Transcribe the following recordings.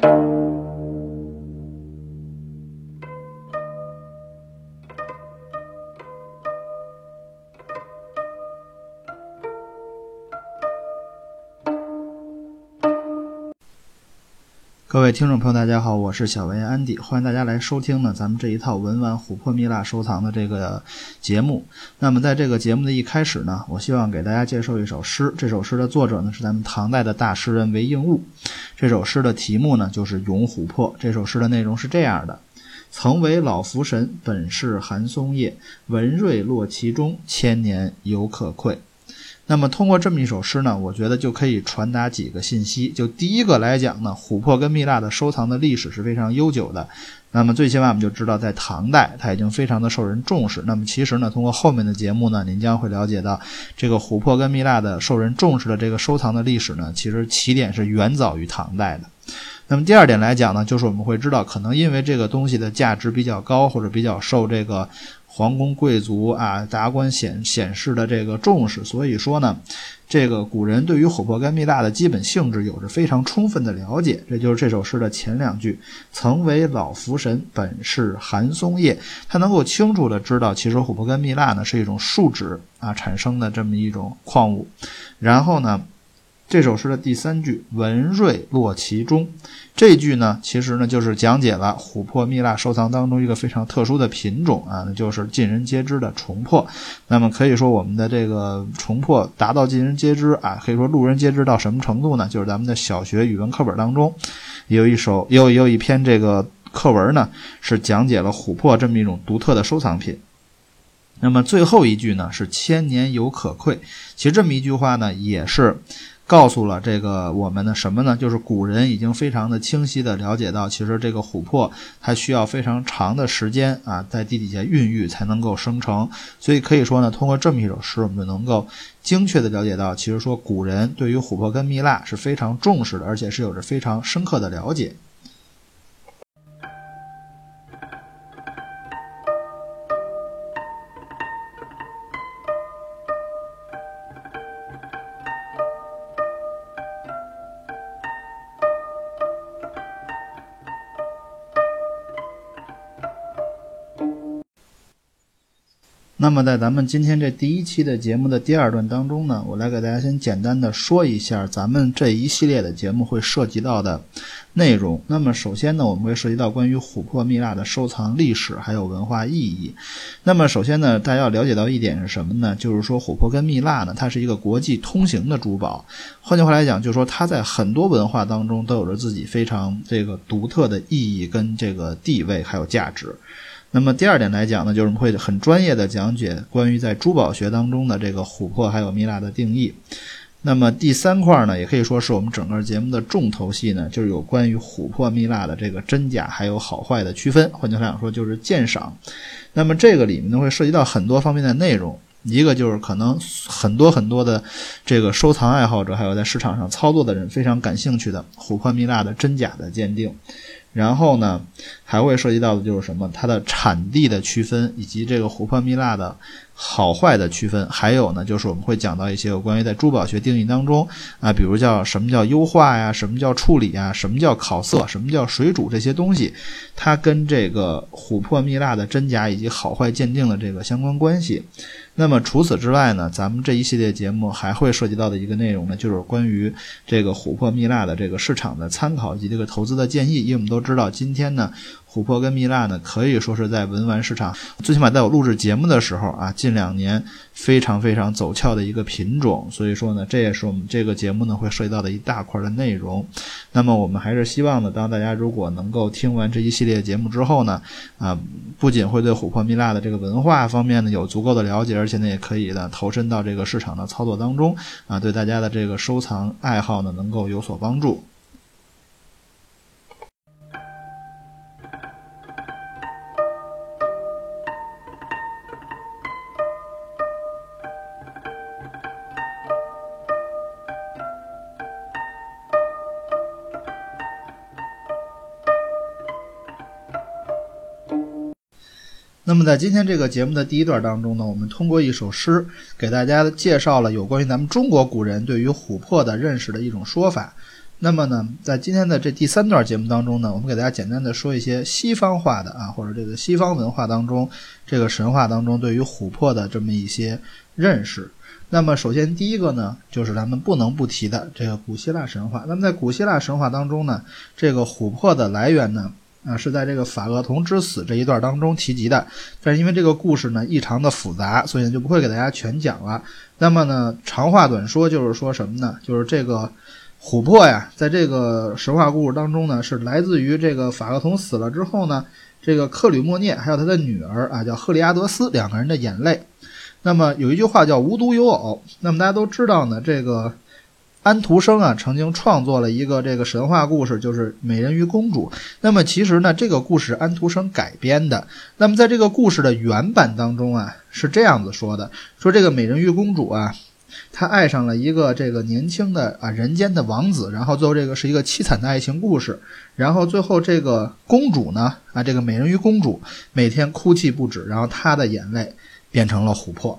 Thank you. 各位听众朋友，大家好，我是小文安迪，欢迎大家来收听呢咱们这一套文玩琥珀蜜蜡收藏的这个节目。那么在这个节目的一开始呢，我希望给大家介绍一首诗。这首诗的作者呢是咱们唐代的大诗人韦应物。这首诗的题目呢就是《咏琥珀》。这首诗的内容是这样的：曾为老福神，本是寒松叶。文瑞落其中，千年犹可窥。那么通过这么一首诗呢，我觉得就可以传达几个信息。就第一个来讲呢，琥珀跟蜜蜡的收藏的历史是非常悠久的。那么最起码我们就知道，在唐代它已经非常的受人重视。那么其实呢，通过后面的节目呢，您将会了解到，这个琥珀跟蜜蜡的受人重视的这个收藏的历史呢，其实起点是远早于唐代的。那么第二点来讲呢，就是我们会知道，可能因为这个东西的价值比较高，或者比较受这个。皇宫贵族啊，达官显显示的这个重视，所以说呢，这个古人对于琥珀跟蜜蜡的基本性质有着非常充分的了解。这就是这首诗的前两句：“曾为老福神，本是寒松叶。”他能够清楚的知道，其实琥珀跟蜜蜡呢是一种树脂啊产生的这么一种矿物。然后呢？这首诗的第三句“文瑞落其中”，这句呢，其实呢就是讲解了琥珀蜜蜡收藏当中一个非常特殊的品种啊，那就是尽人皆知的虫珀。那么可以说，我们的这个虫珀达到尽人皆知啊，可以说路人皆知到什么程度呢？就是咱们的小学语文课本当中，有一首有有一篇这个课文呢，是讲解了琥珀这么一种独特的收藏品。那么最后一句呢，是“千年犹可窥”。其实这么一句话呢，也是。告诉了这个我们的什么呢？就是古人已经非常的清晰的了解到，其实这个琥珀它需要非常长的时间啊，在地底下孕育才能够生成。所以可以说呢，通过这么一首诗，我们就能够精确的了解到，其实说古人对于琥珀跟蜜蜡是非常重视的，而且是有着非常深刻的了解。那么在咱们今天这第一期的节目的第二段当中呢，我来给大家先简单的说一下咱们这一系列的节目会涉及到的内容。那么首先呢，我们会涉及到关于琥珀蜜蜡的收藏历史还有文化意义。那么首先呢，大家要了解到一点是什么呢？就是说琥珀跟蜜蜡呢，它是一个国际通行的珠宝。换句话来讲，就是说它在很多文化当中都有着自己非常这个独特的意义跟这个地位还有价值。那么第二点来讲呢，就是我们会很专业的讲解关于在珠宝学当中的这个琥珀还有蜜蜡的定义。那么第三块呢，也可以说是我们整个节目的重头戏呢，就是有关于琥珀蜜蜡的这个真假还有好坏的区分。换句话讲说，就是鉴赏。那么这个里面呢，会涉及到很多方面的内容。一个就是可能很多很多的这个收藏爱好者，还有在市场上操作的人非常感兴趣的琥珀蜜蜡的真假的鉴定。然后呢，还会涉及到的就是什么？它的产地的区分，以及这个琥珀蜜蜡的好坏的区分。还有呢，就是我们会讲到一些有关于在珠宝学定义当中啊，比如叫什么叫优化呀，什么叫处理呀，什么叫烤色，什么叫水煮这些东西，它跟这个琥珀蜜蜡的真假以及好坏鉴定的这个相关关系。那么除此之外呢，咱们这一系列节目还会涉及到的一个内容呢，就是关于这个琥珀蜜蜡的这个市场的参考以及这个投资的建议。因为我们都知道，今天呢。琥珀跟蜜蜡呢，可以说是在文玩市场，最起码在我录制节目的时候啊，近两年非常非常走俏的一个品种。所以说呢，这也是我们这个节目呢会涉及到的一大块的内容。那么我们还是希望呢，当大家如果能够听完这一系列节目之后呢，啊，不仅会对琥珀蜜蜡的这个文化方面呢有足够的了解，而且呢也可以呢投身到这个市场的操作当中啊，对大家的这个收藏爱好呢能够有所帮助。那么在今天这个节目的第一段当中呢，我们通过一首诗给大家介绍了有关于咱们中国古人对于琥珀的认识的一种说法。那么呢，在今天的这第三段节目当中呢，我们给大家简单的说一些西方化的啊，或者这个西方文化当中这个神话当中对于琥珀的这么一些认识。那么首先第一个呢，就是咱们不能不提的这个古希腊神话。那么在古希腊神话当中呢，这个琥珀的来源呢，啊是在这个法厄同之死这一段当中提及的。但是因为这个故事呢异常的复杂，所以呢就不会给大家全讲了。那么呢，长话短说，就是说什么呢？就是这个。琥珀呀，在这个神话故事当中呢，是来自于这个法厄同死了之后呢，这个克吕莫涅还有他的女儿啊，叫赫利阿德斯两个人的眼泪。那么有一句话叫“无独有偶”。那么大家都知道呢，这个安徒生啊，曾经创作了一个这个神话故事，就是《美人鱼公主》。那么其实呢，这个故事安徒生改编的。那么在这个故事的原版当中啊，是这样子说的：说这个美人鱼公主啊。她爱上了一个这个年轻的啊人间的王子，然后最后这个是一个凄惨的爱情故事，然后最后这个公主呢啊这个美人鱼公主每天哭泣不止，然后她的眼泪变成了琥珀。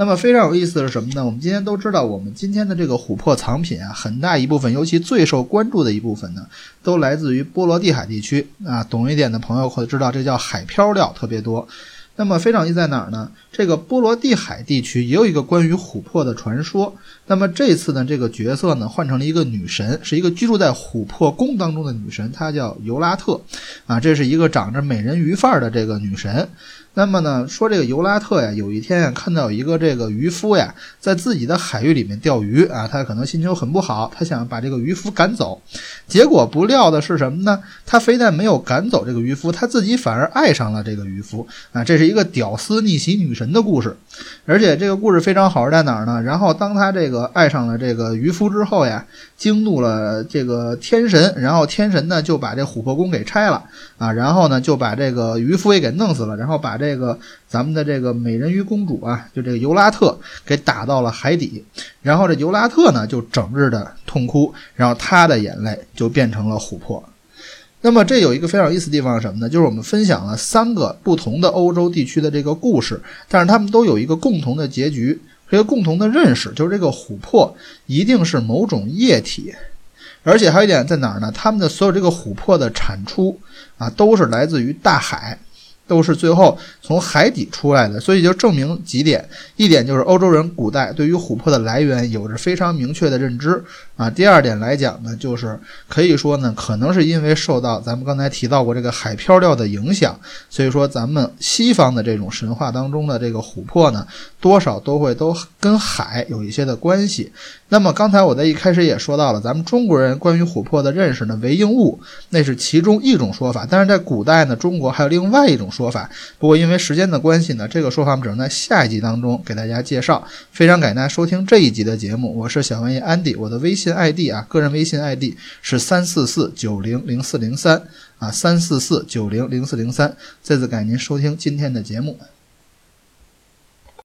那么非常有意思的是什么呢？我们今天都知道，我们今天的这个琥珀藏品啊，很大一部分，尤其最受关注的一部分呢，都来自于波罗的海地区啊。懂一点的朋友会知道，这叫海漂料特别多。那么非常意在哪儿呢？这个波罗的海地区也有一个关于琥珀的传说。那么这次呢，这个角色呢换成了一个女神，是一个居住在琥珀宫当中的女神，她叫尤拉特，啊，这是一个长着美人鱼范儿的这个女神。那么呢，说这个尤拉特呀，有一天呀，看到一个这个渔夫呀，在自己的海域里面钓鱼啊，他可能心情很不好，他想把这个渔夫赶走。结果不料的是什么呢？他非但没有赶走这个渔夫，他自己反而爱上了这个渔夫啊！这是一个屌丝逆袭女神的故事。而且这个故事非常好玩在哪儿呢？然后当他这个爱上了这个渔夫之后呀，惊怒了这个天神，然后天神呢就把这琥珀宫给拆了啊，然后呢就把这个渔夫也给弄死了，然后把这个咱们的这个美人鱼公主啊，就这个尤拉特给打到了海底，然后这尤拉特呢就整日的痛哭，然后她的眼泪就变成了琥珀。那么这有一个非常有意思的地方是什么呢？就是我们分享了三个不同的欧洲地区的这个故事，但是他们都有一个共同的结局，一个共同的认识，就是这个琥珀一定是某种液体，而且还有一点在哪儿呢？他们的所有这个琥珀的产出啊，都是来自于大海。都是最后从海底出来的，所以就证明几点：一点就是欧洲人古代对于琥珀的来源有着非常明确的认知啊；第二点来讲呢，就是可以说呢，可能是因为受到咱们刚才提到过这个海漂料的影响，所以说咱们西方的这种神话当中的这个琥珀呢，多少都会都跟海有一些的关系。那么刚才我在一开始也说到了，咱们中国人关于琥珀的认识呢，为硬物，那是其中一种说法，但是在古代呢，中国还有另外一种说。法，不过因为时间的关系呢，这个说法我们只能在下一集当中给大家介绍。非常感谢大家收听这一集的节目，我是小文艺安迪，我的微信 ID 啊，个人微信 ID 是三四四九零零四零三啊，三四四九零零四零三。再次感谢您收听今天的节目。